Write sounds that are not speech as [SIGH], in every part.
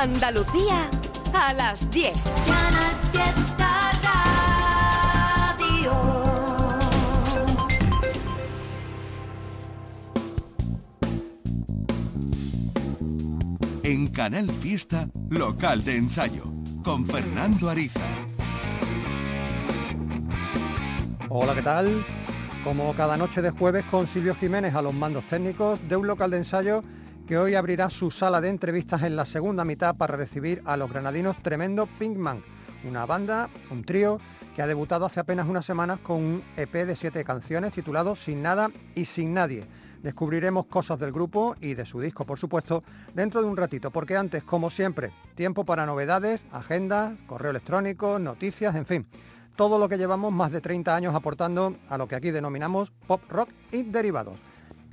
Andalucía a las 10. Canal Fiesta Radio. En Canal Fiesta, local de ensayo, con Fernando Ariza. Hola, ¿qué tal? Como cada noche de jueves con Silvio Jiménez a los mandos técnicos de un local de ensayo que hoy abrirá su sala de entrevistas en la segunda mitad para recibir a los granadinos Tremendo Pinkman, una banda, un trío, que ha debutado hace apenas unas semanas con un EP de siete canciones titulado Sin Nada y Sin Nadie. Descubriremos cosas del grupo y de su disco, por supuesto, dentro de un ratito, porque antes, como siempre, tiempo para novedades, agendas, correo electrónico, noticias, en fin, todo lo que llevamos más de 30 años aportando a lo que aquí denominamos pop rock y derivados.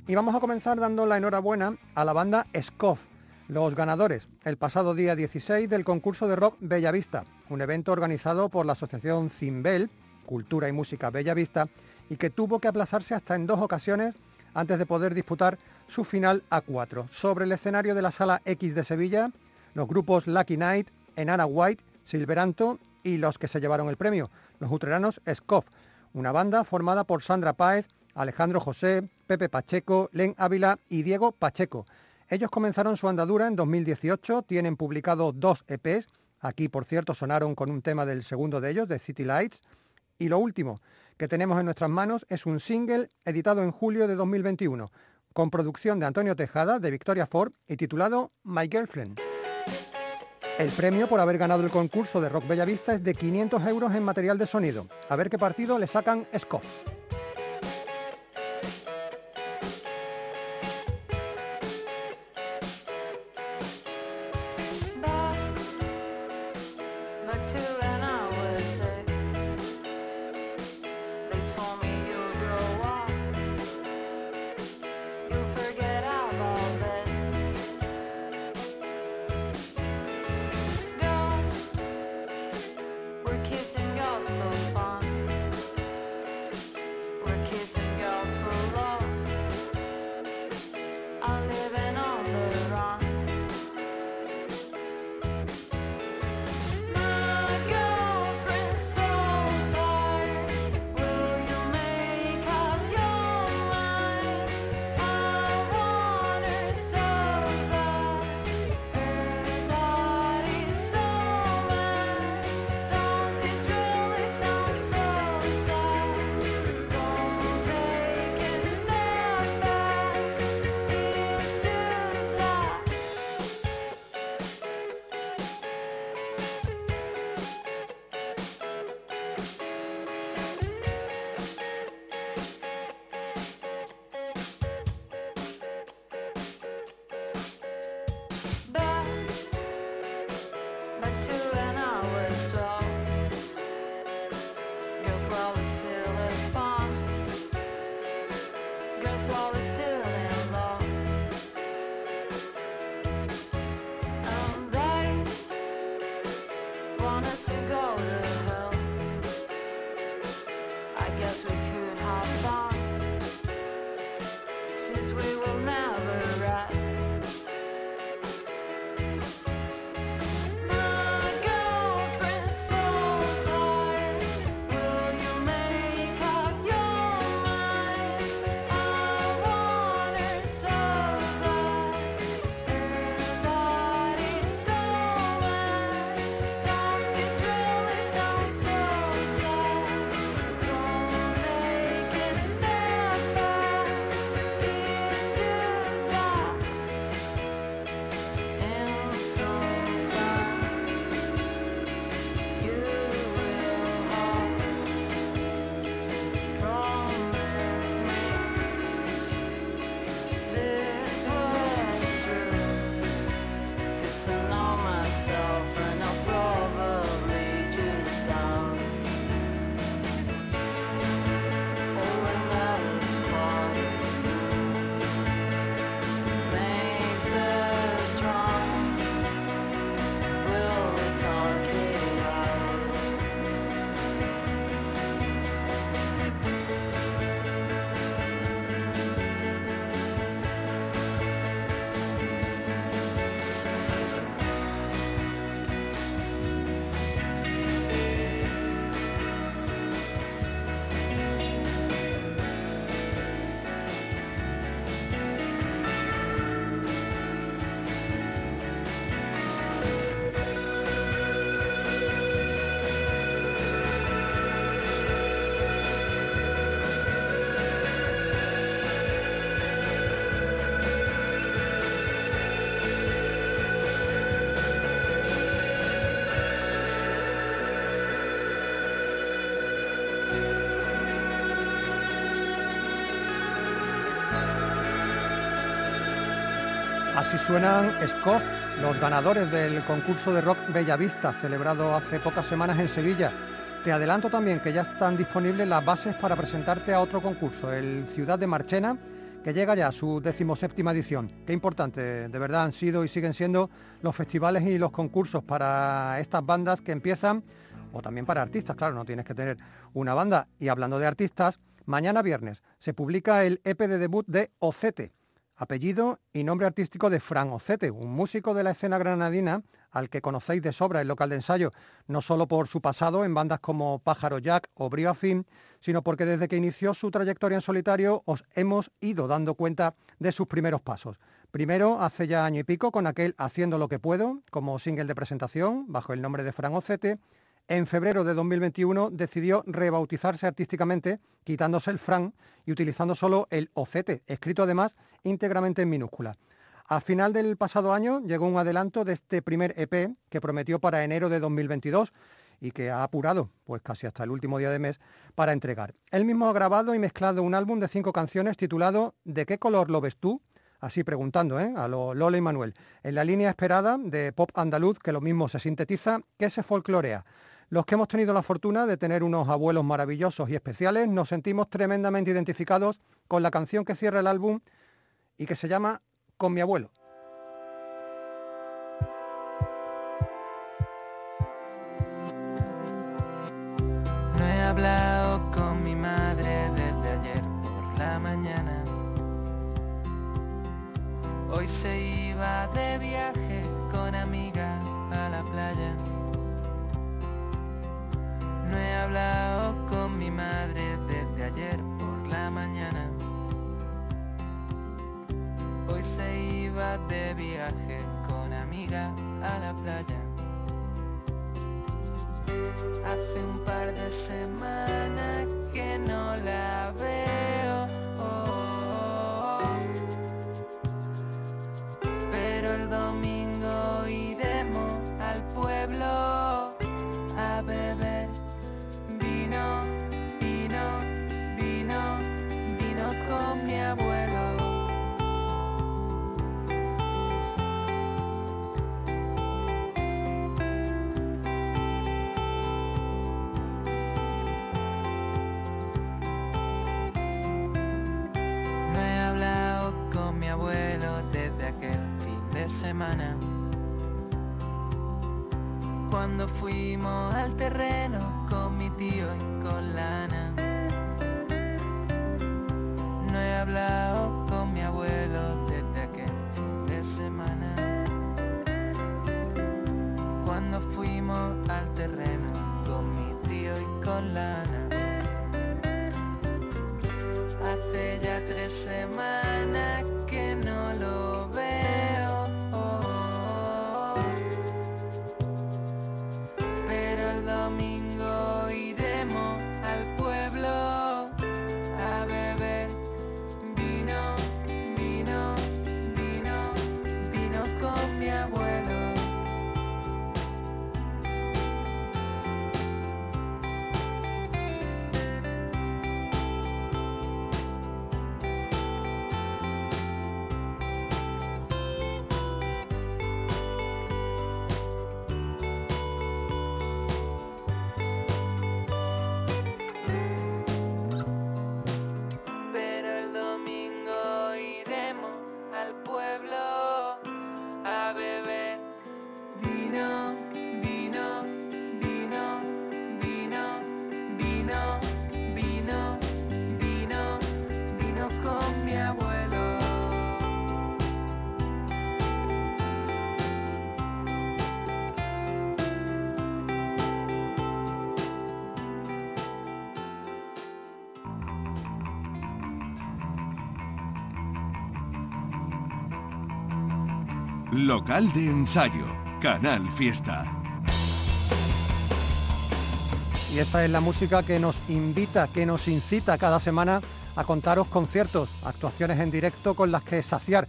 Y vamos a comenzar dando la enhorabuena a la banda SCOF, los ganadores, el pasado día 16 del concurso de rock Bellavista, un evento organizado por la asociación Cimbel, Cultura y Música Bellavista, y que tuvo que aplazarse hasta en dos ocasiones antes de poder disputar su final a cuatro. Sobre el escenario de la Sala X de Sevilla, los grupos Lucky Night, Enara White, Silveranto y los que se llevaron el premio, los utreranos SCOF, una banda formada por Sandra Páez, Alejandro José, Pepe Pacheco, Len Ávila y Diego Pacheco. Ellos comenzaron su andadura en 2018, tienen publicado dos EPs, aquí por cierto sonaron con un tema del segundo de ellos, de City Lights, y lo último que tenemos en nuestras manos es un single editado en julio de 2021, con producción de Antonio Tejada, de Victoria Ford, y titulado My Girlfriend. El premio por haber ganado el concurso de Rock Bellavista es de 500 euros en material de sonido. A ver qué partido le sacan Scott. Así suenan Scoff, los ganadores del concurso de rock Bellavista, celebrado hace pocas semanas en Sevilla. Te adelanto también que ya están disponibles las bases para presentarte a otro concurso, el Ciudad de Marchena, que llega ya a su decimoséptima edición. Qué importante, de verdad, han sido y siguen siendo los festivales y los concursos para estas bandas que empiezan, o también para artistas, claro, no tienes que tener una banda. Y hablando de artistas, mañana viernes se publica el EP de debut de Ocete apellido y nombre artístico de Fran Ocete, un músico de la escena granadina al que conocéis de sobra el local de ensayo, no solo por su pasado en bandas como Pájaro Jack o Brio Afin, sino porque desde que inició su trayectoria en solitario os hemos ido dando cuenta de sus primeros pasos. Primero, hace ya año y pico, con aquel Haciendo lo que puedo, como single de presentación, bajo el nombre de Fran Ocete, en febrero de 2021 decidió rebautizarse artísticamente, quitándose el Fran y utilizando solo el Ocete, escrito además íntegramente en minúscula. A final del pasado año llegó un adelanto de este primer EP que prometió para enero de 2022 y que ha apurado, pues casi hasta el último día de mes, para entregar. Él mismo ha grabado y mezclado un álbum de cinco canciones titulado ¿De qué color lo ves tú? Así preguntando, ¿eh? a lo Lola y Manuel. En la línea esperada de pop andaluz, que lo mismo se sintetiza, que se folclorea. Los que hemos tenido la fortuna de tener unos abuelos maravillosos y especiales, nos sentimos tremendamente identificados con la canción que cierra el álbum y que se llama Con mi abuelo. No he hablado con mi madre desde ayer por la mañana. Hoy se iba de viaje con amiga a la playa. No he hablado con mi madre desde ayer por la mañana hoy se iba de viaje con amiga a la playa. Hace un par de semanas que no la veo. Cuando fuimos al terreno con mi tío y con lana. No he hablado con mi abuelo desde aquel fin de semana. Cuando fuimos al terreno con mi tío y con lana. Hace ya tres semanas Local de ensayo, Canal Fiesta. Y esta es la música que nos invita, que nos incita cada semana a contaros conciertos, actuaciones en directo con las que saciar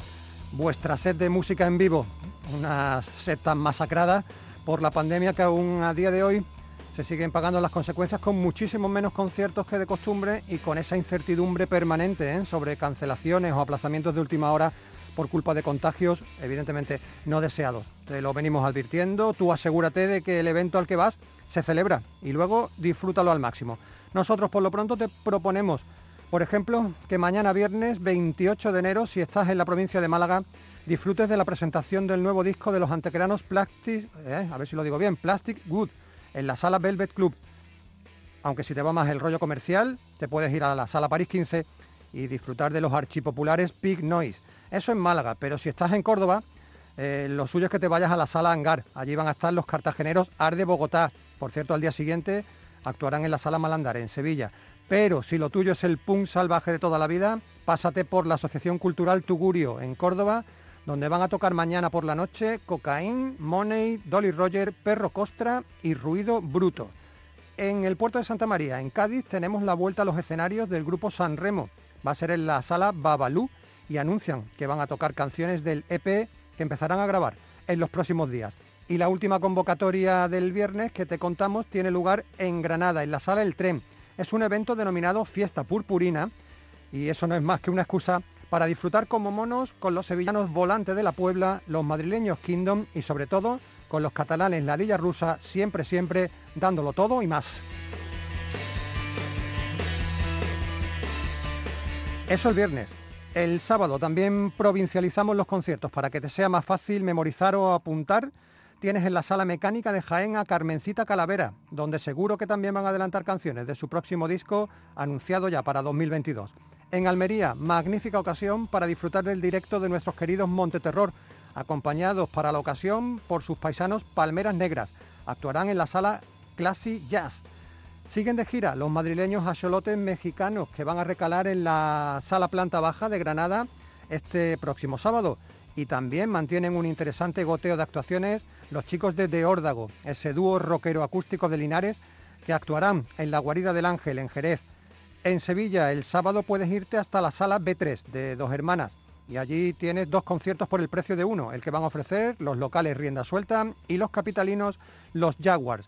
vuestra sed de música en vivo. Una sed tan masacrada por la pandemia que aún a día de hoy se siguen pagando las consecuencias con muchísimos menos conciertos que de costumbre y con esa incertidumbre permanente ¿eh? sobre cancelaciones o aplazamientos de última hora por culpa de contagios evidentemente no deseados. Te lo venimos advirtiendo, tú asegúrate de que el evento al que vas se celebra y luego disfrútalo al máximo. Nosotros por lo pronto te proponemos, por ejemplo, que mañana viernes 28 de enero, si estás en la provincia de Málaga, disfrutes de la presentación del nuevo disco de los antequeranos Plastic, eh, a ver si lo digo bien, Plastic Good, en la sala Velvet Club. Aunque si te va más el rollo comercial, te puedes ir a la sala París 15 y disfrutar de los archipopulares Big Noise. Eso en Málaga, pero si estás en Córdoba, eh, lo suyo es que te vayas a la sala Hangar. Allí van a estar los cartageneros Arde Bogotá. Por cierto, al día siguiente actuarán en la sala Malandar, en Sevilla. Pero si lo tuyo es el punk salvaje de toda la vida, pásate por la Asociación Cultural Tugurio, en Córdoba, donde van a tocar mañana por la noche Cocaín, Money, Dolly Roger, Perro Costra y Ruido Bruto. En el puerto de Santa María, en Cádiz, tenemos la vuelta a los escenarios del grupo San Remo. Va a ser en la sala Babalú y anuncian que van a tocar canciones del EP que empezarán a grabar en los próximos días. Y la última convocatoria del viernes que te contamos tiene lugar en Granada, en la sala El Tren. Es un evento denominado Fiesta Purpurina y eso no es más que una excusa para disfrutar como monos con los sevillanos volantes de la Puebla, los madrileños Kingdom y sobre todo con los catalanes Ladilla Rusa, siempre, siempre dándolo todo y más. Eso el viernes. El sábado también provincializamos los conciertos para que te sea más fácil memorizar o apuntar. Tienes en la sala mecánica de Jaén a Carmencita Calavera, donde seguro que también van a adelantar canciones de su próximo disco anunciado ya para 2022. En Almería, magnífica ocasión para disfrutar del directo de nuestros queridos Monte Terror, acompañados para la ocasión por sus paisanos Palmeras Negras. Actuarán en la sala Classy Jazz. Siguen de gira los madrileños acholotes mexicanos que van a recalar en la sala planta baja de Granada este próximo sábado. Y también mantienen un interesante goteo de actuaciones los chicos de De Órdago, ese dúo rockero acústico de Linares que actuarán en la Guarida del Ángel en Jerez. En Sevilla el sábado puedes irte hasta la sala B3 de Dos Hermanas y allí tienes dos conciertos por el precio de uno, el que van a ofrecer los locales Rienda Suelta y los capitalinos los Jaguars.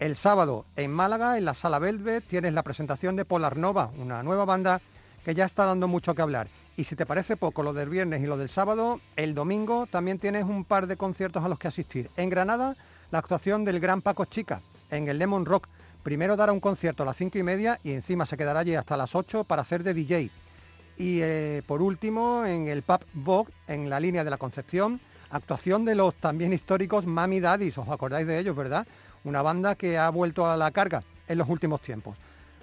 El sábado en Málaga, en la Sala Velvet, tienes la presentación de Polar Nova, una nueva banda que ya está dando mucho que hablar. Y si te parece poco lo del viernes y lo del sábado, el domingo también tienes un par de conciertos a los que asistir. En Granada, la actuación del Gran Paco Chica, en el Lemon Rock. Primero dará un concierto a las cinco y media y encima se quedará allí hasta las 8 para hacer de DJ. Y eh, por último, en el Pub Vogue, en la línea de la Concepción, actuación de los también históricos Mami Daddies, os acordáis de ellos, ¿verdad? Una banda que ha vuelto a la carga en los últimos tiempos.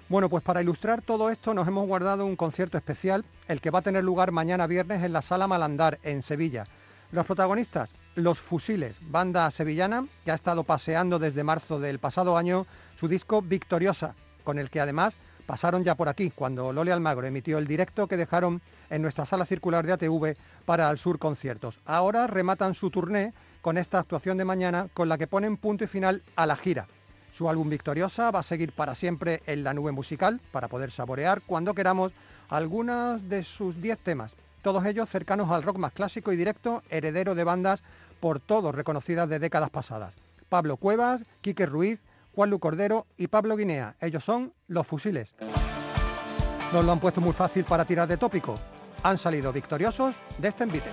Bueno, pues para ilustrar todo esto nos hemos guardado un concierto especial, el que va a tener lugar mañana viernes en la Sala Malandar, en Sevilla. Los protagonistas, Los Fusiles, banda sevillana que ha estado paseando desde marzo del pasado año su disco Victoriosa, con el que además pasaron ya por aquí, cuando Loli Almagro emitió el directo que dejaron en nuestra sala circular de ATV para Al Sur Conciertos. Ahora rematan su turné con esta actuación de mañana con la que ponen punto y final a la gira. Su álbum Victoriosa va a seguir para siempre en la nube musical para poder saborear cuando queramos algunos de sus 10 temas, todos ellos cercanos al rock más clásico y directo, heredero de bandas por todos reconocidas de décadas pasadas. Pablo Cuevas, Quique Ruiz, Juan Lu Cordero y Pablo Guinea. Ellos son Los Fusiles. Nos lo han puesto muy fácil para tirar de tópico. Han salido victoriosos de este envite.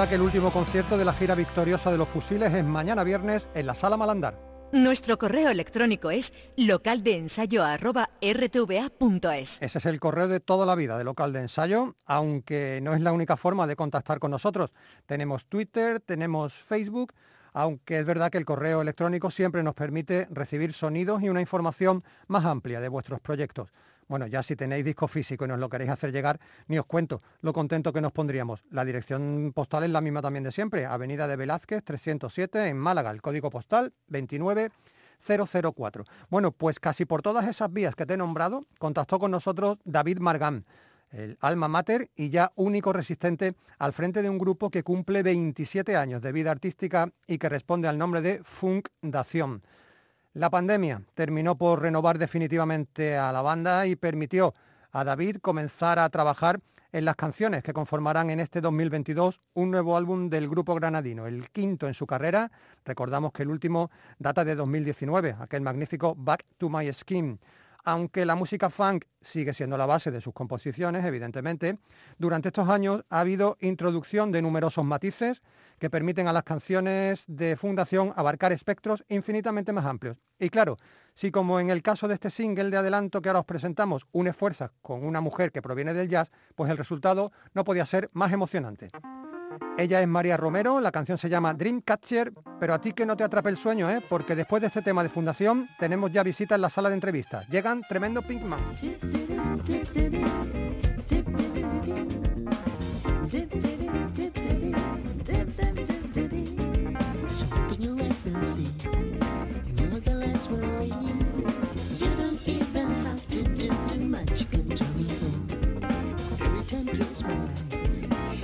Recuerda que el último concierto de la gira victoriosa de los fusiles es mañana viernes en la Sala Malandar. Nuestro correo electrónico es localdeensayo@rtva.es. Ese es el correo de toda la vida de local de ensayo, aunque no es la única forma de contactar con nosotros. Tenemos Twitter, tenemos Facebook, aunque es verdad que el correo electrónico siempre nos permite recibir sonidos y una información más amplia de vuestros proyectos. Bueno, ya si tenéis disco físico y nos lo queréis hacer llegar, ni os cuento lo contento que nos pondríamos. La dirección postal es la misma también de siempre, Avenida de Velázquez 307 en Málaga, el código postal 29004. Bueno, pues casi por todas esas vías que te he nombrado, contactó con nosotros David Margán, el alma mater y ya único resistente al frente de un grupo que cumple 27 años de vida artística y que responde al nombre de Fundación. La pandemia terminó por renovar definitivamente a la banda y permitió a David comenzar a trabajar en las canciones que conformarán en este 2022 un nuevo álbum del grupo granadino, el quinto en su carrera. Recordamos que el último data de 2019, aquel magnífico Back to My Skin. Aunque la música funk sigue siendo la base de sus composiciones, evidentemente, durante estos años ha habido introducción de numerosos matices que permiten a las canciones de Fundación abarcar espectros infinitamente más amplios. Y claro, si como en el caso de este single de adelanto que ahora os presentamos, une fuerzas con una mujer que proviene del jazz, pues el resultado no podía ser más emocionante. Ella es María Romero, la canción se llama Dreamcatcher, pero a ti que no te atrape el sueño, ¿eh? porque después de este tema de fundación tenemos ya visita en la sala de entrevistas. Llegan tremendo Pinkman.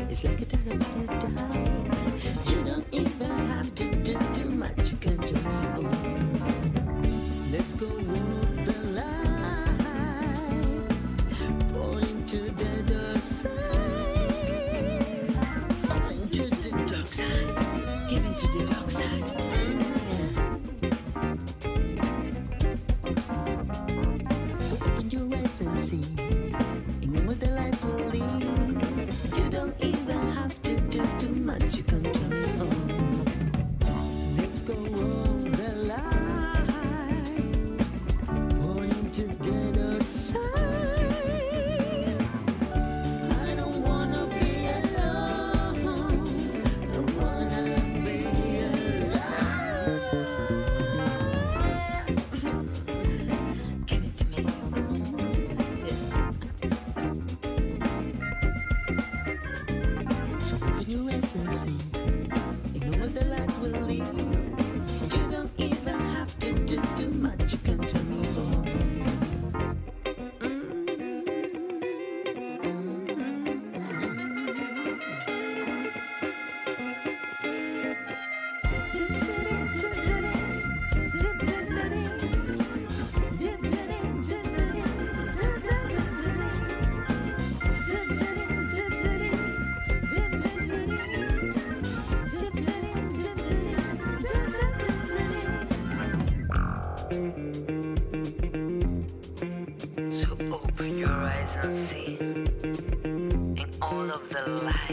It's like a turn of paradise. You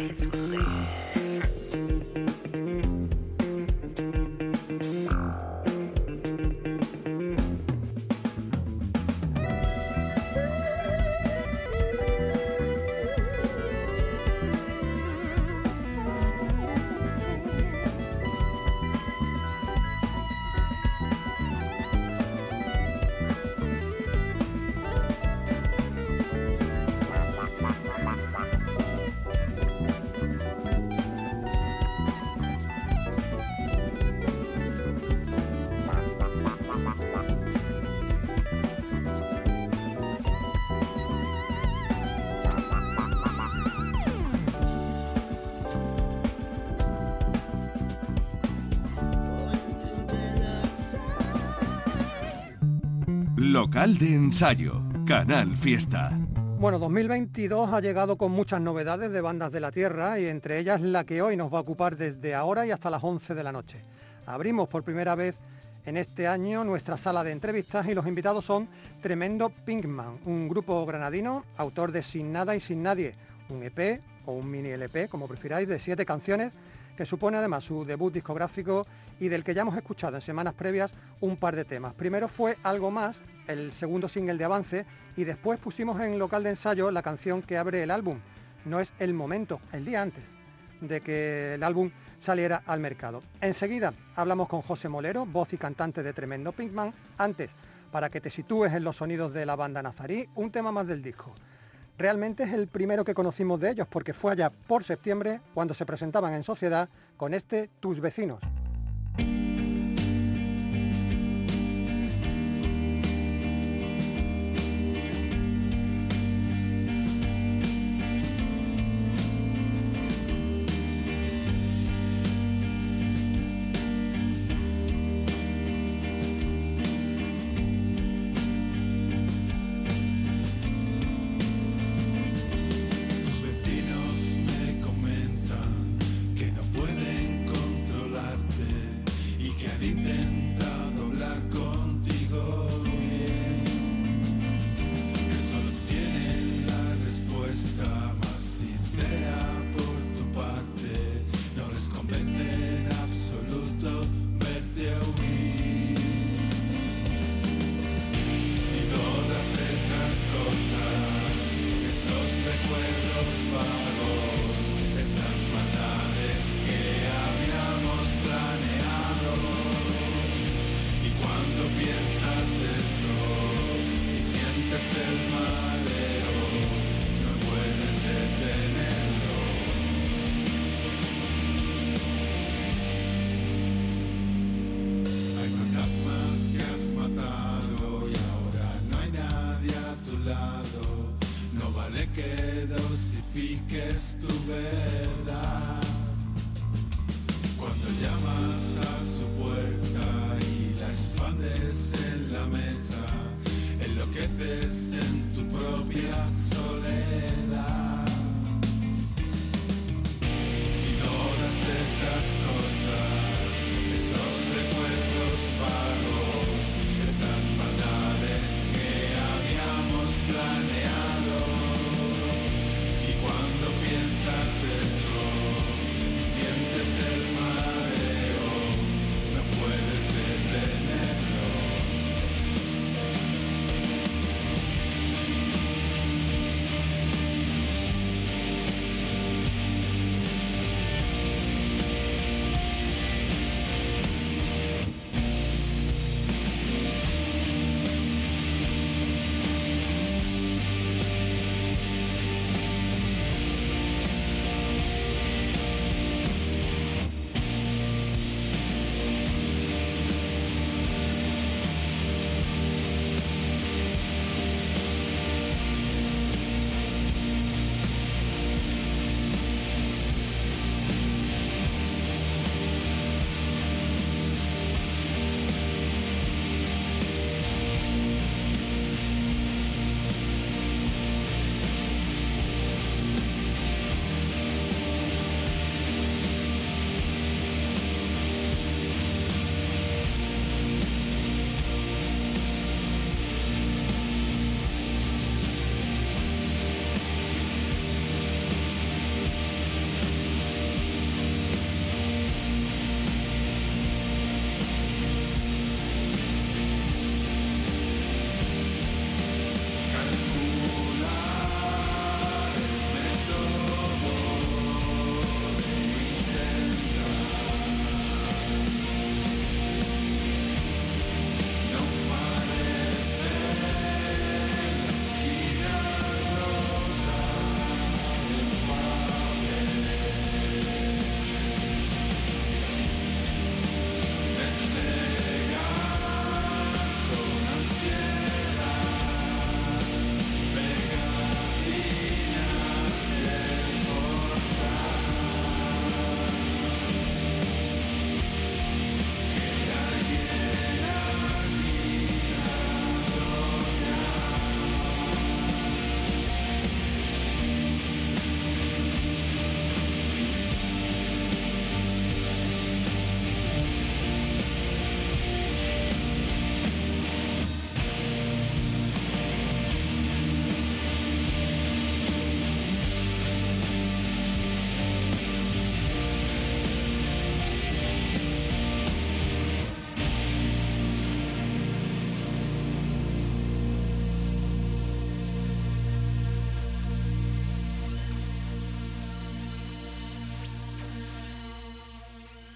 It's Local de ensayo. Canal Fiesta. Bueno, 2022 ha llegado con muchas novedades de bandas de la tierra y entre ellas la que hoy nos va a ocupar desde ahora y hasta las 11 de la noche. Abrimos por primera vez en este año nuestra sala de entrevistas y los invitados son Tremendo Pinkman, un grupo granadino, autor de Sin Nada y Sin Nadie, un EP o un mini LP, como prefiráis, de siete canciones que supone además su debut discográfico y del que ya hemos escuchado en semanas previas un par de temas. Primero fue Algo Más, el segundo single de avance, y después pusimos en local de ensayo la canción que abre el álbum. No es el momento, el día antes de que el álbum saliera al mercado. Enseguida hablamos con José Molero, voz y cantante de Tremendo Pinkman. Antes, para que te sitúes en los sonidos de la banda Nazarí, un tema más del disco. Realmente es el primero que conocimos de ellos porque fue allá por septiembre cuando se presentaban en sociedad con este Tus vecinos.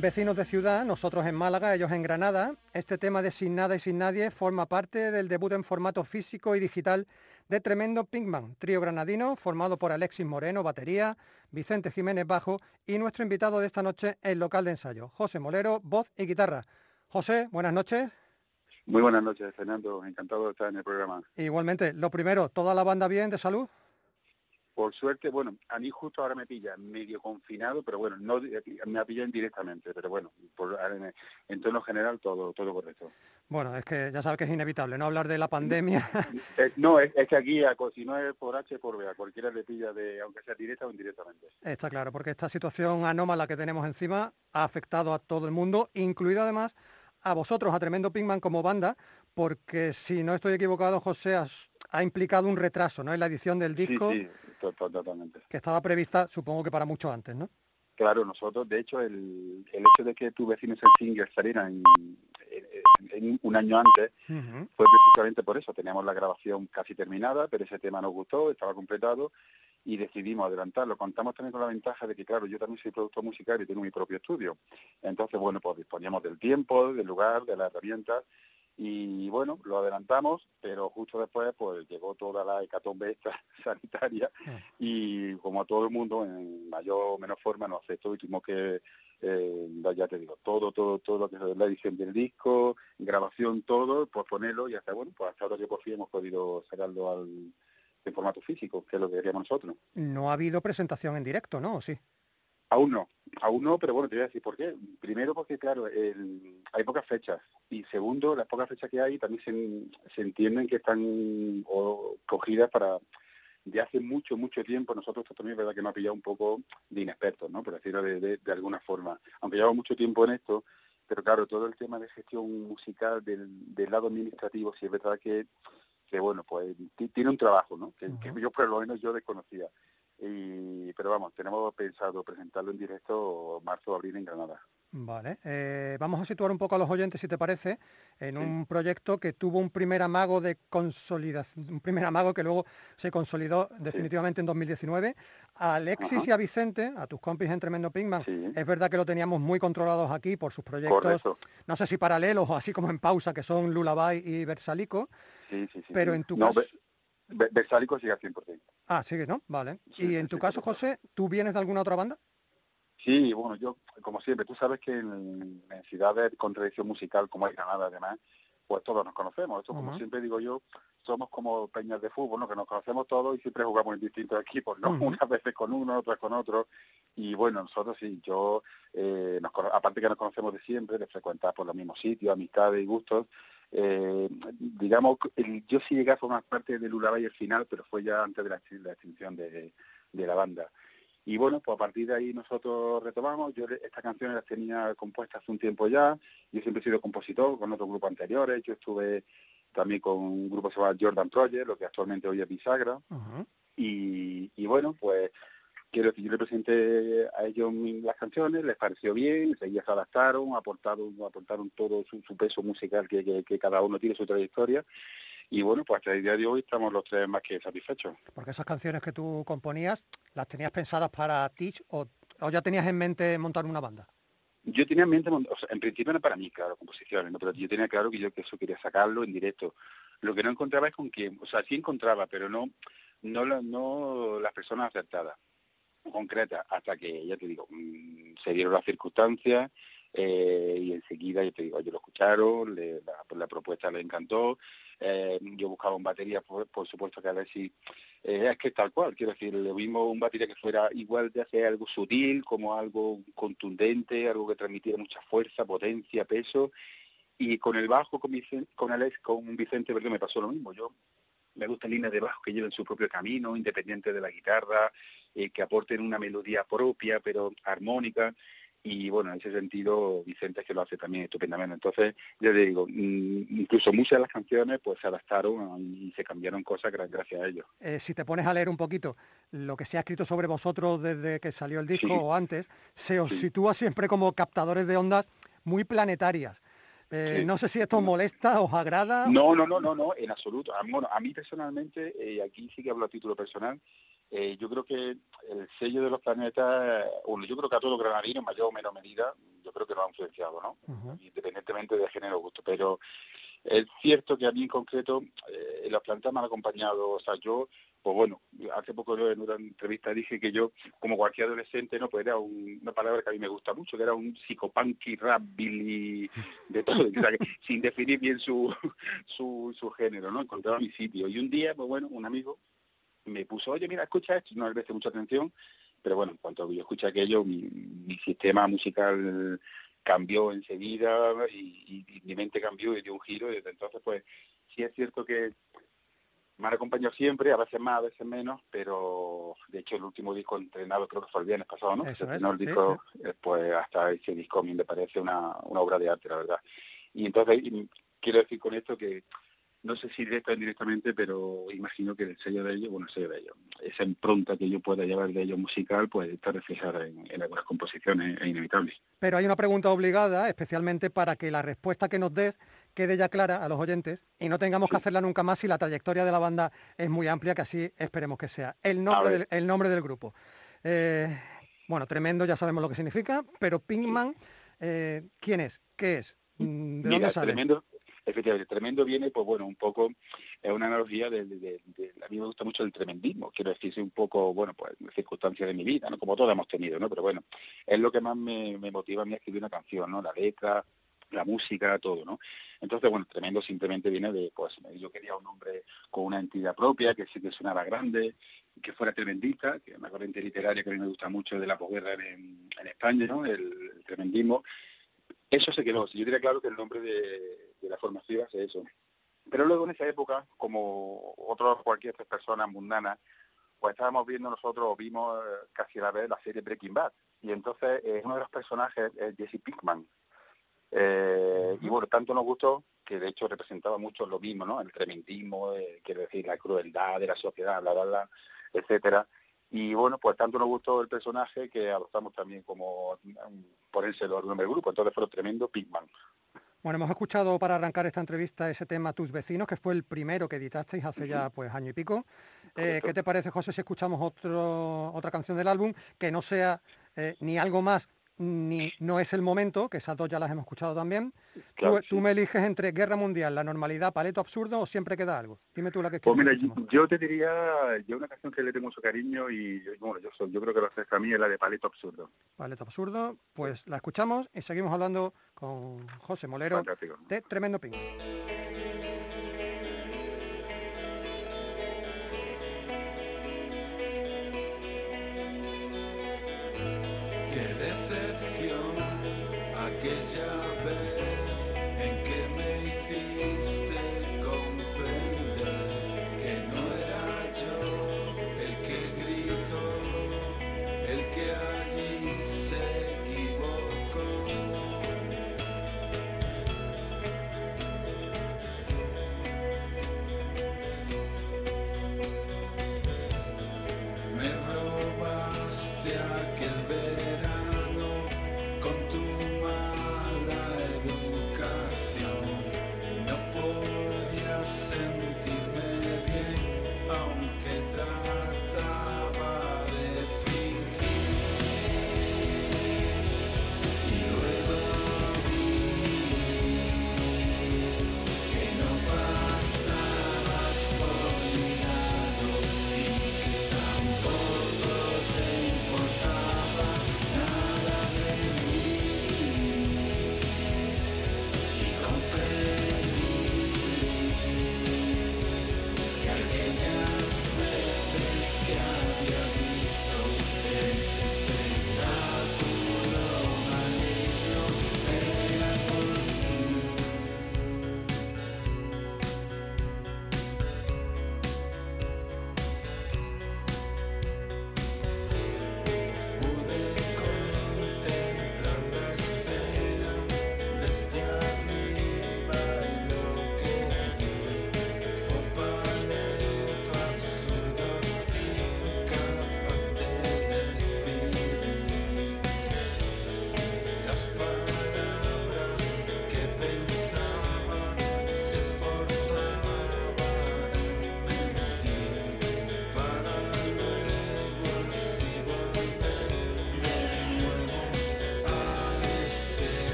Vecinos de ciudad, nosotros en Málaga, ellos en Granada. Este tema de Sin Nada y Sin Nadie forma parte del debut en formato físico y digital de Tremendo Pinkman, trío granadino formado por Alexis Moreno, batería, Vicente Jiménez bajo y nuestro invitado de esta noche, el local de ensayo, José Molero, voz y guitarra. José, buenas noches. Muy buenas noches, Fernando. Encantado de estar en el programa. Igualmente, lo primero, ¿toda la banda bien de salud? Por suerte, bueno, a mí justo ahora me pilla medio confinado, pero bueno, no me ha pillado indirectamente, pero bueno, por, en, tono general todo todo correcto. Bueno, es que ya sabes que es inevitable, no hablar de la pandemia. [LAUGHS] Eh, no, es, es que aquí, a- si no es por H, por B, a cualquiera le pilla de, aunque sea directa o indirectamente. Está claro, porque esta situación anómala que tenemos encima ha afectado a todo el mundo, incluido además a vosotros, a Tremendo Pinkman como banda, porque si no estoy equivocado, José, has- ha implicado un retraso ¿no? en la edición del disco Sí, sí, totalmente. que estaba prevista, supongo que para mucho antes, ¿no? Claro, nosotros, de hecho, el, el hecho de que tu vecinos en Singer saliera en, en- en un año antes fue precisamente por eso. Teníamos la grabación casi terminada, pero ese tema nos gustó, estaba completado y decidimos adelantarlo. Contamos también con la ventaja de que, claro, yo también soy productor musical y tengo mi propio estudio. Entonces, bueno, pues disponíamos del tiempo, del lugar, de las herramientas y bueno, lo adelantamos, pero justo después pues llegó toda la hecatombe esta [LAUGHS] sanitaria y como a todo el mundo en mayor o menor forma nos aceptó y tuvimos que eh, ya te digo, todo, todo, todo lo que es la edición del disco, grabación, todo, pues ponerlo y hasta bueno, pues hasta ahora que por fin hemos podido sacarlo al en formato físico, que es lo que queríamos nosotros. No ha habido presentación en directo, ¿no? ¿O sí? Aún no, aún no, pero bueno, te voy a decir por qué. Primero porque, claro, el- hay pocas fechas. Y segundo, las pocas fechas que hay también se, se entienden que están o, cogidas para de hace mucho, mucho tiempo. Nosotros esto también es verdad que nos ha pillado un poco de inexpertos, ¿no? Por decirlo de, de- de alguna forma. Aunque llevamos mucho tiempo en esto, pero claro, todo el tema de gestión musical del, del lado administrativo, sí es verdad que, que bueno, pues ti- tiene un trabajo, ¿no? Que, que yo por lo menos yo desconocía. Y, pero vamos, tenemos pensado presentarlo en directo marzo o abril en Granada. Vale, eh, vamos a situar un poco a los oyentes, si te parece, en un proyecto que tuvo un primer amago de consolidación, un primer amago que luego se consolidó definitivamente en 2019. A Alexis Ajá. y a Vicente, a tus compis en Tremendo Pinkman, es verdad que lo teníamos muy controlados aquí por sus proyectos, Correcto. no sé si paralelos o así como en pausa, que son Lullaby y Versalico, Sí, sí, sí. pero en tu no, caso... Versálico sigue al 100%. Ah, sigue, ¿no? Vale. Sí, y en tu sí, caso, José, ¿tú vienes de alguna otra banda? Sí, bueno, yo, como siempre, tú sabes que en, en ciudades con tradición musical como hay Granada, además, pues todos nos conocemos. Esto, como siempre digo yo, somos como peñas de fútbol, ¿no? Que nos conocemos todos y siempre jugamos en distintos equipos, ¿no? Unas veces con uno, otras con otro. Y bueno, nosotros sí, yo, eh, nos aparte que nos conocemos de siempre, de frecuentar por los mismos sitios, amistades y gustos, eh, digamos, el- yo sí llegué a formar parte del Lullaby el final, pero fue ya antes de la, la extinción de, de la banda. Y bueno, pues a partir de ahí nosotros retomamos. Yo estas canciones las tenía compuestas hace un tiempo ya. Yo siempre he sido compositor con otros grupos anteriores. Yo estuve también con un grupo que se llama Jordan Project, lo que actualmente hoy es Bisagra. Y, y bueno, pues quiero decir, yo le presenté a ellos las canciones, les pareció bien, ellas se adaptaron, aportaron, aportaron todo su, su peso musical que, que- que cada uno tiene su trayectoria. Y bueno, pues hasta el día de hoy estamos los tres más que satisfechos. Porque esas canciones que tú componías, ¿las tenías pensadas para ti o, o ya tenías en mente montar una banda? Yo tenía en mente, o sea, en principio no para mí, claro, composiciones, ¿no? pero yo tenía claro que yo que eso quería sacarlo en directo. Lo que no encontraba es con quién, o sea, sí encontraba, pero no, no, no las personas acertadas, concretas, hasta que, ya te digo, mm, se dieron las circunstancias eh, y enseguida, ya te digo, ellos lo escucharon, le- la, la propuesta les encantó, eh, yo buscaba un batería, por, por supuesto que a ver si eh, es que tal cual, quiero decir, le vimos un batería que fuera igual de hacer algo sutil, como algo contundente, algo que transmitiera mucha fuerza, potencia, peso, y con el bajo, con, Vicen- con Alex, con Vicente, me pasó lo mismo, yo me gustan líneas de bajo que lleven su propio camino, independiente de la guitarra, eh, que aporten una melodía propia, pero armónica, y bueno, en ese sentido Vicente es que lo hace también estupendamente. Entonces, ya te digo, mm, incluso muchas de las canciones pues se adaptaron y se cambiaron cosas gra- gracias a ellos. Eh, si te pones a leer un poquito lo que se ha escrito sobre vosotros desde que salió el disco Sí. o antes, se os Sí. sitúa siempre como captadores de ondas muy planetarias. Eh, Sí. No sé si esto os molesta, os agrada. No, no, no, no, no, en absoluto. A, bueno, a mí personalmente, eh, aquí sí que hablo a título personal, eh, yo creo que el sello de los planetas, bueno, yo creo que a todos los granadinos, en mayor o menor medida, yo creo que lo ha influenciado, ¿no? Independientemente de género o gusto, pero es cierto que a mí en concreto eh, los planetas me han acompañado, o sea, yo pues bueno, hace poco yo en una entrevista dije que yo, como cualquier adolescente, no pues era un- una palabra que a mí me gusta mucho, que era un psicopunky, rap, billy, de todo, o sea, que sin definir bien su, [LAUGHS] su, su género, ¿no? Encontraba mi sitio. Y un día, pues bueno, un amigo me puso, oye, mira, escucha esto, no le presté mucha atención, pero bueno, en cuanto yo escuché aquello, mi, mi sistema musical cambió enseguida y, y- y mi mente cambió y dio un giro y desde entonces pues sí es cierto que me han acompañado siempre, a veces más, a veces menos, pero de hecho el último disco entrenado creo que fue el viernes pasado, ¿no? Eso es, el sí, disco, eh, pues hasta ese disco a mí me parece una, una obra de arte, la verdad. Y entonces quiero decir con esto que no sé si directa o indirectamente, pero imagino que el sello de ellos, bueno, el sello de ellos, esa impronta que yo pueda llevar de ellos musical, pues está reflejada en, en algunas composiciones, es inevitable. Pero hay una pregunta obligada, especialmente para que la respuesta que nos des quede ya clara a los oyentes y no tengamos que hacerla nunca más si la trayectoria de la banda es muy amplia, que así esperemos que sea. El nombre, del, ver. el nombre del grupo. Eh, bueno, tremendo, ya sabemos lo que significa, pero Pinkman, eh, ¿quién es? ¿Qué es? Mm, ¿De Mira, dónde sale? tremendo, efectivamente, tremendo viene, pues bueno, un poco, es una analogía de, de- de- a mí me gusta mucho el tremendismo, quiero decirse un poco, bueno, pues circunstancias de mi vida, ¿no? Como todos hemos tenido, ¿no? Pero bueno, es lo que más me, motiva a mí a escribir una canción, ¿no? La letra, la música, todo, ¿no? Entonces, bueno, tremendo simplemente viene de, pues, yo quería un hombre con una entidad propia, que sí que sonara grande, que fuera tremendista, que es una corriente literaria que a mí me gusta mucho de la posguerra en, en España, ¿no? El, el tremendismo. Eso se quedó. Yo diría claro que el nombre de, de la formación es eso. Pero luego en esa época, como otras cualquier persona mundana, pues estábamos viendo nosotros, vimos eh, casi a la vez la serie Breaking Bad. Y entonces eh, uno de los personajes es Jesse Pinkman. Eh, y bueno, tanto nos gustó que de hecho representaba mucho lo mismo, ¿no? El tremendismo, eh, quiero decir, la crueldad de la sociedad, bla, bla, etcétera. Y bueno, pues tanto nos gustó el personaje que adoptamos también como um, ponérselo al nombre del grupo. Entonces fue tremendo Pinkman. Bueno, hemos escuchado para arrancar esta entrevista ese tema Tus vecinos, que fue el primero que editasteis hace ya pues año y pico. Eh, ¿Qué te parece, José, si escuchamos otro, otra canción del álbum que no sea eh, ni algo más ni no es el momento, que esas dos ya las hemos escuchado también? Claro, tú, tú me eliges entre Guerra Mundial, La Normalidad, Paleto Absurdo o Siempre Queda Algo. Dime tú la que Pues mira, yo, yo te diría, yo una canción que le tengo mucho cariño y yo- bueno, yo, soy- yo creo que la a mí es la de Paleto Absurdo. Paleto Absurdo, pues la escuchamos y seguimos hablando con José Molero Fantástico. de Tremendo Ping.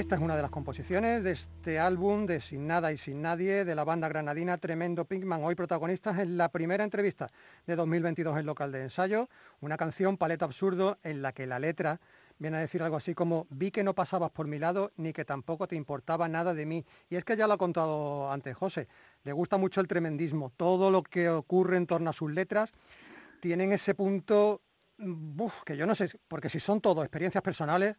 Esta es una de las composiciones de este álbum de Sin Nada y Sin Nadie de la banda granadina Tremendo Pinkman, hoy protagonistas en la primera entrevista de 2022 en local de ensayo, una canción Paleta Absurdo en la que la letra viene a decir algo así como vi que no pasabas por mi lado ni que tampoco te importaba nada de mí. Y es que ya lo ha contado antes José, le gusta mucho el tremendismo, todo lo que ocurre en torno a sus letras tienen ese punto, buf, que yo no sé, porque si son todo experiencias personales,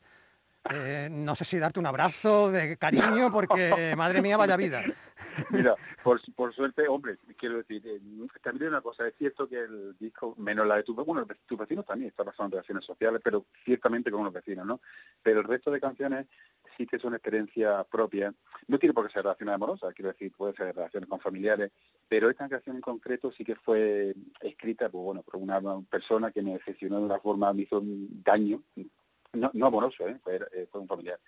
eh, no sé si darte un abrazo de cariño, [LAUGHS] porque madre mía, vaya vida. [LAUGHS] Mira, por, por suerte, hombre, quiero decir, eh, también una cosa, es cierto que el disco, menos la de tu, bueno, tus vecinos también está basado en relaciones sociales, pero ciertamente con los vecinos, ¿no? Pero el resto de canciones sí que son experiencias propias. No tiene por qué ser relaciones amorosas, quiero decir, puede ser relaciones con familiares, pero esta canción en concreto sí que fue escrita pues, bueno, por una persona que me decepcionó de una forma, me hizo un daño, no, no amoroso, ¿eh? fue, eh, fue un familiar.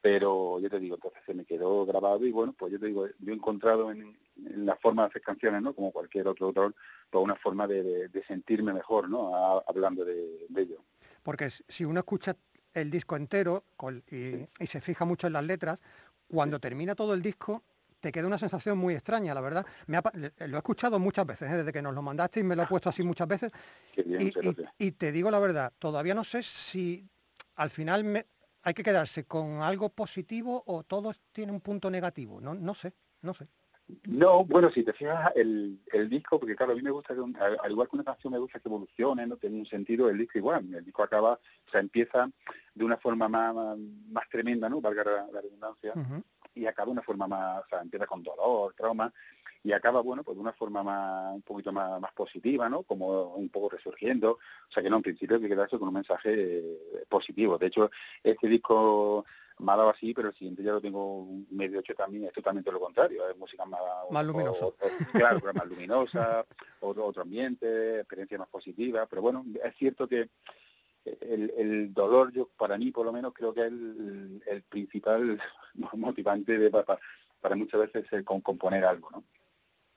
Pero yo te digo, entonces se me quedó grabado y bueno, pues yo te digo, yo he encontrado en, en la forma de hacer canciones, ¿no? Como cualquier otro autor, pues una forma de, de- de sentirme mejor, ¿no? A- hablando de, de ello. Porque si uno escucha el disco entero y, y se fija mucho en las letras, cuando termina todo el disco te queda una sensación muy extraña, la verdad. Me ha lo he escuchado muchas veces, ¿eh? desde que nos lo mandaste y me lo he puesto así muchas veces. Qué bien, y te digo la verdad, todavía no sé si al final me- hay que quedarse con algo positivo o todo tiene un punto negativo. No, no sé, no sé. No, bueno, si te fijas el, el disco, porque claro, a mí me gusta que, un- al, al igual que una canción me gusta que evolucione, no tiene un sentido, el disco igual, el disco acaba, o sea, empieza de una forma más, más, tremenda, ¿no? Valga la, la redundancia, y acaba de una forma más, o sea, empieza con dolor, trauma, y acaba, bueno, pues de una forma más, un poquito más, más positiva, ¿no? Como un poco resurgiendo, o sea que no, en principio hay que quedarse con un mensaje eh, positivo. De hecho, este disco me ha dado así, pero el siguiente ya lo tengo medio hecho también, es totalmente lo contrario, es música más... Más luminosa. o- o- claro, pero más luminosa, [LAUGHS] otro, otro ambiente, experiencia más positiva, pero bueno, es cierto que el, el dolor, yo para mí por lo menos creo que es el, el principal [LAUGHS] motivante de, para, para muchas veces el con- componer algo, ¿no?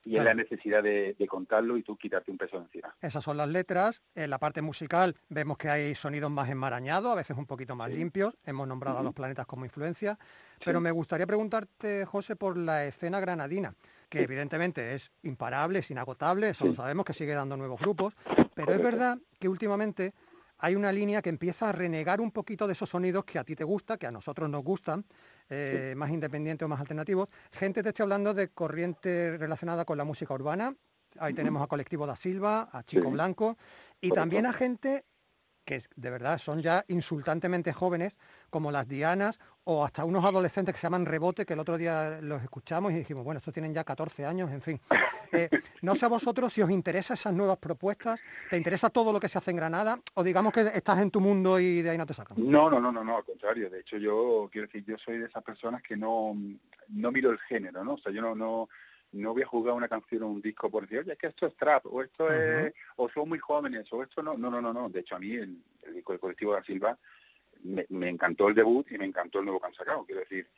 Y es la necesidad de, de contarlo y tú quitarte un peso encima. Esas son las letras. En la parte musical vemos que hay sonidos más enmarañados, a veces un poquito más Sí. limpios. Hemos nombrado a los planetas como influencia. Pero Sí. me gustaría preguntarte, José, por la escena granadina, que Sí. evidentemente es imparable, es inagotable, eso lo sabemos, que sigue dando nuevos grupos. Pero es verdad que últimamente hay una línea que empieza a renegar un poquito de esos sonidos que a ti te gusta, que a nosotros nos gustan, eh, más independientes o más alternativos. Gente te estoy hablando de corriente relacionada con la música urbana. Ahí tenemos a Colectivo da Silva, a Chico Sí. Blanco y también a gente que de verdad son ya insultantemente jóvenes, como las Dianas o hasta unos adolescentes que se llaman Rebote, que el otro día los escuchamos y dijimos, bueno, estos tienen ya 14 años, en fin. Eh, no sé a vosotros si os interesa esas nuevas propuestas, ¿te interesa todo lo que se hace en Granada? O digamos que estás en tu mundo y de ahí no te sacan. No, no, no, no, no, al contrario. De hecho, yo quiero decir, yo soy de esas personas que no, no miro el género, ¿no? O sea, yo no, no, no voy a jugar una canción o un disco por decir, oye, es que esto es trap, o esto es, o son muy jóvenes, o esto no, no, no, no, no. De hecho, a mí el, el disco del colectivo de la Silva me, me encantó el debut y me encantó el nuevo que han sacado. Quiero decir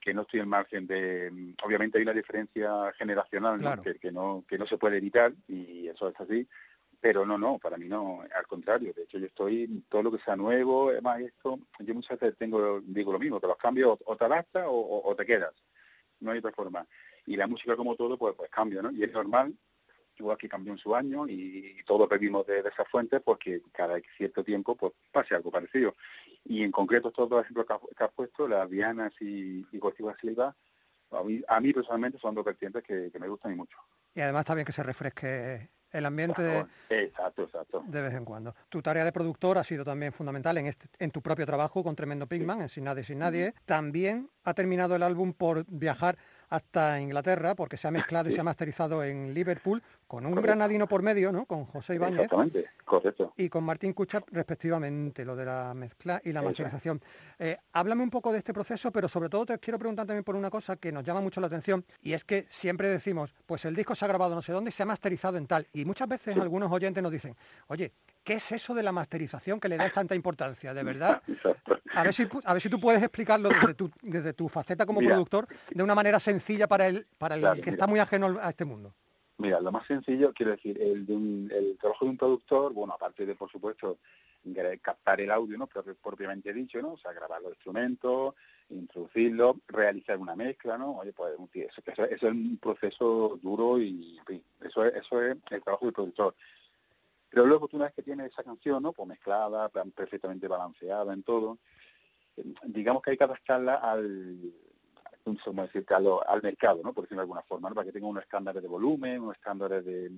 que no estoy en margen de, obviamente hay una diferencia generacional ¿no? Claro. Que, que no, que no se puede evitar y eso es así. Pero no, no, para mí no, al contrario. De hecho, yo estoy, todo lo que sea nuevo, además esto, yo muchas veces tengo, digo lo mismo, que los cambios o, o te adaptas o, o- o te quedas. No hay otra forma. Y la música como todo, pues, pues cambia, ¿no? Y es normal, igual que cambió en su año y, todos bebimos de, de esas fuentes, porque cada cierto tiempo pues pase algo parecido. Y en concreto estos dos ejemplos que has, que has puesto, las Dianas y, y Colectivo Silva, a mí, a mí personalmente son dos vertientes que, que me gustan y mucho. Y además está bien que se refresque el ambiente de, Exacto, exacto. de vez en cuando. Tu tarea de productor ha sido también fundamental en, este, en tu propio trabajo con Tremendo Pigman, en Sin Nadie Sin Nadie. También ha terminado el álbum por viajar hasta Inglaterra, porque se ha mezclado y se ha masterizado en Liverpool, con un Correcto. granadino por medio, ¿no? Con José Ibáñez Exactamente, correcto. y con Martín Kuchap respectivamente, lo de la mezcla y la masterización. Eh, háblame un poco de este proceso, pero sobre todo te quiero preguntar también por una cosa que nos llama mucho la atención y es que siempre decimos, pues el disco se ha grabado no sé dónde y se ha masterizado en tal. Y muchas veces algunos oyentes nos dicen, oye, ¿qué es eso de la masterización que le das tanta importancia? De verdad, [LAUGHS] a ver si, a ver si tú puedes explicarlo desde tu, desde tu faceta como Mira. productor de una manera sencilla para el, para el Claro, que mira. está muy ajeno a este mundo. Mira, lo más sencillo, quiero decir, el, trabajo de un productor, bueno, aparte de, por supuesto, captar el audio, ¿no? Propio- propiamente dicho, ¿no? O sea, grabar los instrumentos, introducirlo, realizar una mezcla, ¿no? Oye, pues eso, es un proceso duro y eso es, eso es el trabajo del productor. Pero luego tú una vez que tienes esa canción, ¿no? Pues mezclada, perfectamente balanceada en todo, digamos que hay que adaptarla al, cómo decirte, a lo- al mercado, ¿no? Por decirlo de alguna forma, ¿no? Para que tenga unos estándares de volumen, unos estándares de eh,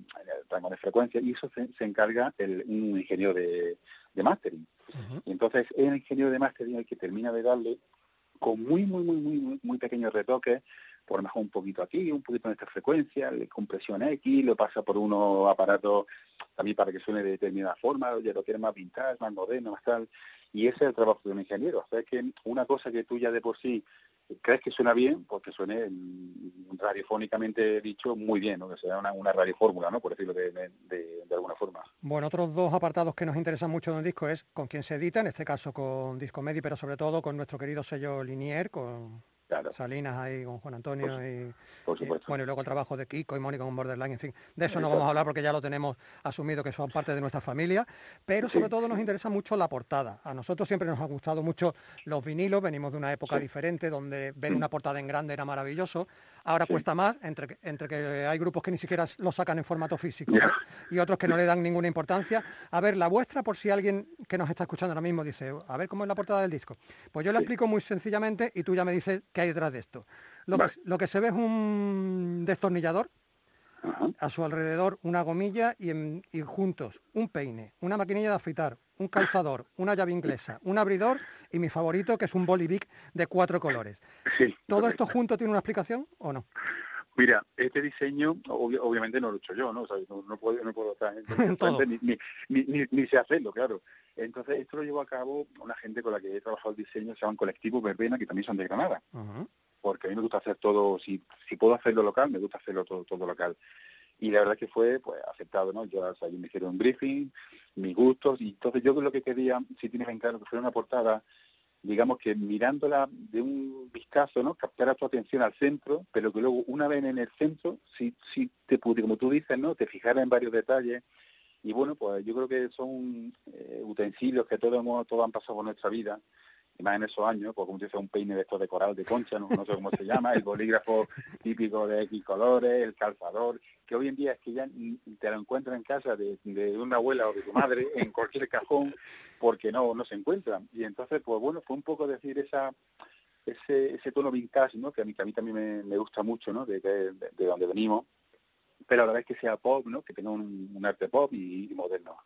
rango de frecuencia, y eso se, se encarga el, un ingeniero de, de mastering. Y entonces es el ingeniero de mastering el que termina de darle con muy, muy, muy, muy, muy, pequeños retoques, por lo mejor un poquito aquí, un poquito en esta frecuencia, le compresión X, lo pasa por unos aparatos también para que suene de determinada forma, oye, lo quiere más vintage, más moderno, más tal. Y ese es el trabajo de un ingeniero. O sea, es que una cosa que tú ya de por sí crees que suena bien, pues suene radiofónicamente dicho muy bien, ¿no? que sea una, una radiofórmula, ¿no? por decirlo de, de- alguna forma. Bueno, otros dos apartados que nos interesan mucho en el disco es con quién se edita, en este caso con Discomedi, pero sobre todo con nuestro querido sello Linier, con Salinas ahí, con Juan Antonio y, por y, supuesto. bueno, y luego el trabajo de Kiko y Mónica con Borderline, en fin, de eso no vamos a hablar porque ya lo tenemos asumido que son parte de nuestra familia, pero sobre Sí. todo nos interesa mucho la portada. A nosotros siempre nos ha gustado mucho los vinilos, venimos de una época Sí. diferente donde ver una portada en grande era maravilloso. Ahora cuesta más, entre que, entre que hay grupos que ni siquiera lo sacan en formato físico y otros que no le dan ninguna importancia. A ver, la vuestra, por si alguien que nos está escuchando ahora mismo dice, a ver cómo es la portada del disco. Pues yo la explico muy sencillamente y tú ya me dices qué hay detrás de esto. Lo, que, lo que se ve es un destornillador, a su alrededor una gomilla y, en- y juntos un peine, una maquinilla de afeitar, un calzador, una llave inglesa, un abridor y mi favorito que es un bolivic de cuatro colores. Sí, ¿Todo esto junto tiene una explicación o no? Mira, este diseño obvi- obviamente no lo he hecho yo, ¿no? O sea, no, no puedo, no puedo estar [LAUGHS] ni, ni, ni, ni, ni sé hacerlo, claro. Entonces, esto lo llevo a cabo una gente con la que he trabajado el diseño, se llaman Colectivos Verbena, que también son de Granada. porque a mí me gusta hacer todo, si, si puedo hacerlo local, me gusta hacerlo todo, todo local. Y la verdad que fue pues aceptado, ¿no? Yo, o sea, ellos me hicieron un briefing, mis gustos, y entonces yo lo que quería, si tienes en claro que fuera una portada, digamos que mirándola de un vistazo, ¿no? Captara tu atención al centro, pero que luego una vez en el centro, si, si te como tú dices, ¿no? Te fijara en varios detalles. Y bueno, pues yo creo que son eh, utensilios que todos hemos, todos han pasado por nuestra vida, y más en esos años, pues como tú dices, un peine de estos de coral de concha, no, sé cómo se llama, el bolígrafo típico de X colores, el calzador, que hoy en día es que ya te lo encuentras en casa de, de una abuela o de tu madre, [LAUGHS] en cualquier cajón, porque no, no se encuentran. Y entonces, pues bueno, fue un poco decir esa ese, ese tono vintage, ¿no? Que a mí, a mí también me, gusta mucho, ¿no? De, de, de- de donde venimos, pero a la vez que sea pop, ¿no? Que tenga un, arte pop y moderno.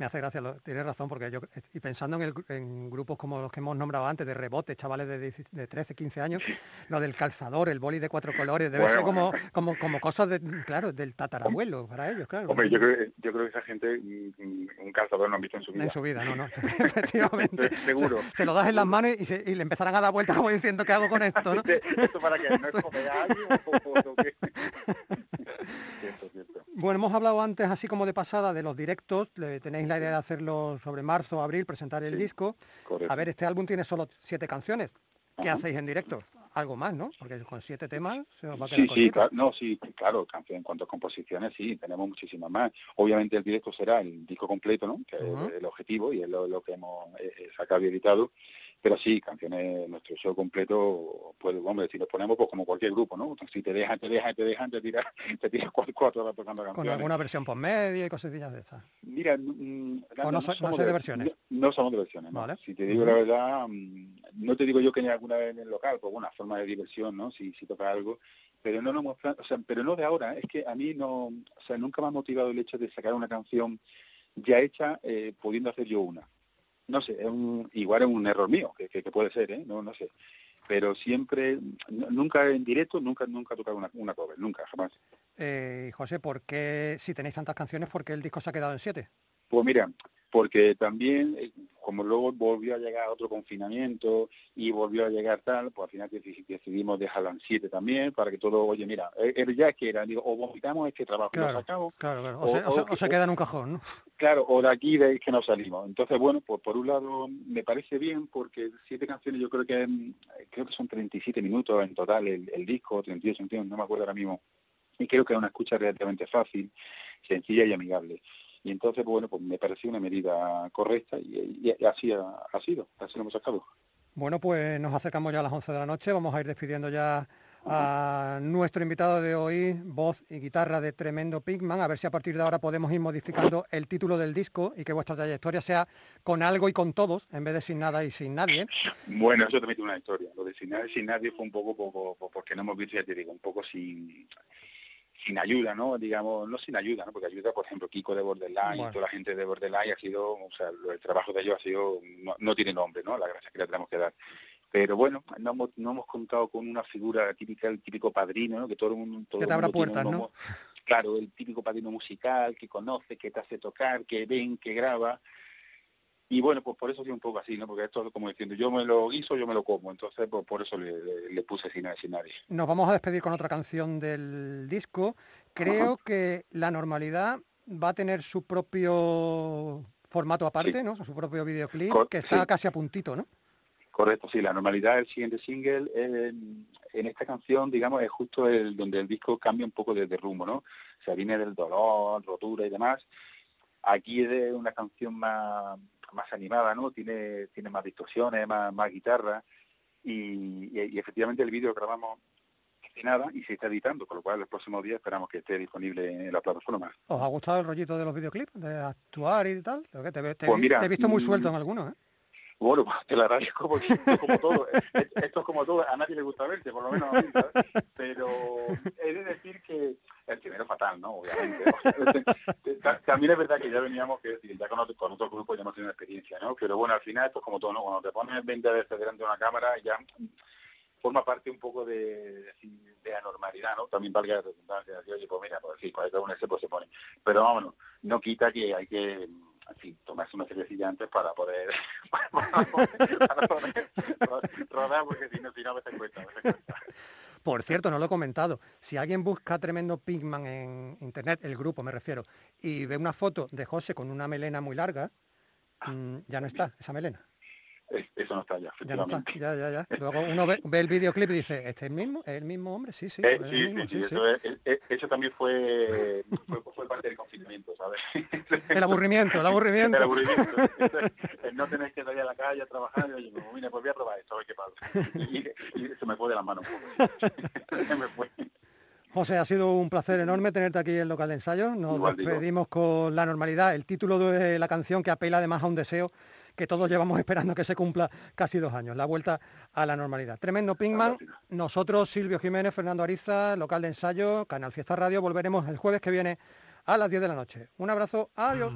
Me hace gracia, lo- tienes razón, porque yo, y pensando en, el en grupos como los que hemos nombrado antes, de rebote, chavales de, 10 de 13, 15 años, [LAUGHS] lo del calzador, el boli de cuatro colores, debe Bueno, ser como, como, como cosas, de, claro, del tatarabuelo para ellos, claro. Hombre, yo creo, yo creo que esa gente mm, mm, un calzador no han visto en su vida. En su vida, no, no, [LAUGHS] [LAUGHS] efectivamente. Seguro. Se lo das en las manos y, se- y le empezarán a dar vueltas como diciendo, ¿qué hago con esto? ¿no? ¿Esto para qué? ¿No es comer a alguien o, o- o qué? Cierto, cierto. Bueno, hemos hablado antes, así como de pasada, de los directos. Tenéis la idea de hacerlo sobre marzo o abril, presentar el disco. correcto. A ver, este álbum tiene solo siete canciones. ¿Qué Ajá. hacéis en directo? Algo más, ¿no? Porque con siete temas se os va a quedar Sí, sí, claro, no, sí, claro, canción en cuanto a composiciones, sí, tenemos muchísimas más. Obviamente el directo será el disco completo, ¿no? Que es el objetivo y es lo, lo que hemos eh, eh, sacado y editado. Pero sí, canciones, nuestro show completo, pues, hombre, si nos ponemos pues como cualquier grupo, ¿no? Si te dejan, te dejan, te dejan, te tiras, [LAUGHS] te tiras cuatro, cuatro horas tocando Con canciones. alguna versión por medio y cosillas de esas. Mira, mm, ¿O no so- no sois de versiones? No, no somos de versiones, ¿no? Vale. Si te digo la verdad, mm, no te digo yo que ni alguna vez en el local, pues una forma de diversión, ¿no? Si, si toca algo, pero no nos mostra- o sea, pero no de ahora, es que a mí no, o sea, nunca me ha motivado el hecho de sacar una canción ya hecha, eh, pudiendo hacer yo una. No sé, es un, igual es un error mío, que, que- que puede ser, ¿eh? No, no sé. Pero siempre, nunca en directo, nunca, nunca he tocado una, una cover, nunca, jamás. Eh, José, ¿por qué, si tenéis tantas canciones, por qué el disco se ha quedado en siete? Pues mira, porque también, eh, como luego volvió a llegar otro confinamiento y volvió a llegar tal, pues al final deci- decidimos dejarla en siete también, para que todo, oye, mira, eh, eh, ya que era, digo, o vomitamos este trabajo, Claro, claro, claro. O, o- se, o o se que- queda en un cajón, ¿no? claro, o de aquí de que no salimos. Entonces, bueno, pues por un lado me parece bien, porque siete canciones yo creo que creo que son 37 minutos en total el, el disco, 38, entiendo, no me acuerdo ahora mismo, y creo que es una escucha relativamente fácil, sencilla y amigable. Y entonces, bueno, pues me pareció una medida correcta y, y- y así ha, ha sido, así lo hemos sacado. Bueno, pues nos acercamos ya a las 11 de la noche, vamos a ir despidiendo ya a nuestro invitado de hoy, voz y guitarra de Tremendo Pigman, a ver si a partir de ahora podemos ir modificando el título del disco y que vuestra trayectoria sea con algo y con todos, en vez de sin nada y sin nadie. Bueno, eso también tiene una historia. Lo de sin nadie, sin nadie fue un poco, poco, poco- porque no hemos visto, ya te digo, un poco sin sin ayuda, ¿no? Digamos, no sin ayuda, ¿no? Porque ayuda, por ejemplo, Kiko de Borderline Bueno. y toda la gente de Borderline ha sido, o sea, el trabajo de ellos ha sido, no, no tiene nombre, ¿no? La gracia que le tenemos que dar. Pero bueno, no hemos, no hemos contado con una figura típica, el típico padrino, ¿no? Que todo el mundo... Todo Que te el abra mundo tiene puertas, ¿no? Claro, el típico padrino musical que conoce, que te hace tocar, que ven, que graba. Y bueno, pues por eso sí un poco así, ¿no? Porque esto es como diciendo, yo me lo guiso, yo me lo como. Entonces, pues por eso le, le- le puse sin, sin nadie. Nos vamos a despedir con otra canción del disco. Creo que la normalidad va a tener su propio formato aparte, Sí. ¿no? Su propio videoclip, Cor- que está sí. casi a puntito, ¿no? Correcto, sí, la normalidad del siguiente single eh, en esta canción, digamos, es justo el donde el disco cambia un poco de, de rumbo, ¿no? O sea, viene del dolor, rotura y demás. Aquí es de una canción más, más animada, ¿no? Tiene, tiene más distorsiones, más, más guitarra y, y- y efectivamente el vídeo grabamos hace nada y se está editando, con lo cual los próximos días esperamos que esté disponible en la plataforma. ¿Os ha gustado el rollito de los videoclips? De actuar y tal. Te, ve- te Pues mira, te he visto muy mm, suelto en algunos, ¿eh? Bueno, [LAUGHS] te lo agradezco porque esto es como todo, esto es como todo, a nadie le gusta verte, por lo menos a mí, ¿sabes? Pero he de decir que el primero fatal, ¿no? Obviamente. [LAUGHS] Ta- También es verdad que ya veníamos, que ya con otro, con otro grupo ya hemos tenido experiencia, ¿no? Pero bueno, al final esto es como todo, ¿no? Cuando te pones 20 veces delante de una cámara ya forma parte un poco de, de, anormalidad, ¿no? También valga la redundancia, oye, pues mira, pues sí, pues cada uno ese pues se pone. Pero vámonos, no quita que hay que, fin, tomarse una cervecilla antes para poder, para [LAUGHS] poder, para poder rodar, porque si no, si no, a veces cuesta, a veces cuesta. Por cierto, no lo he comentado. Si alguien busca Tremendo Pigman en internet, el grupo me refiero, y ve una foto de José con una melena muy larga, mm, ya no está esa melena. Es- Eso no está ya, Ya no está. Ya, ya, ya. [LAUGHS] Luego uno ve, ve el videoclip y dice, ¿este es el mismo? ¿Es el mismo hombre? Sí, sí. Eh, es el sí, mismo, sí, sí, eso, es- es- eso también fue, [LAUGHS] fue, fue parte del confinamiento, ¿sabes? El aburrimiento, el aburrimiento. El aburrimiento. El no tener que salir a la calle a trabajar y oye, como, mira, pues voy a probar esto, a ver qué pasa. Y, y se me fue de las manos un poco. [LAUGHS] Se me fue. José, ha sido un placer enorme tenerte aquí en el local de ensayo. Nos Igual digo. despedimos con la normalidad, el título de la canción que apela además a un deseo que todos llevamos esperando que se cumpla casi dos años, la vuelta a la normalidad. Tremendo Pingman, nosotros, Silvio Jiménez, Fernando Ariza, local de ensayo, Canal Fiesta Radio, volveremos el jueves que viene a las 10 de la noche. Un abrazo, adiós.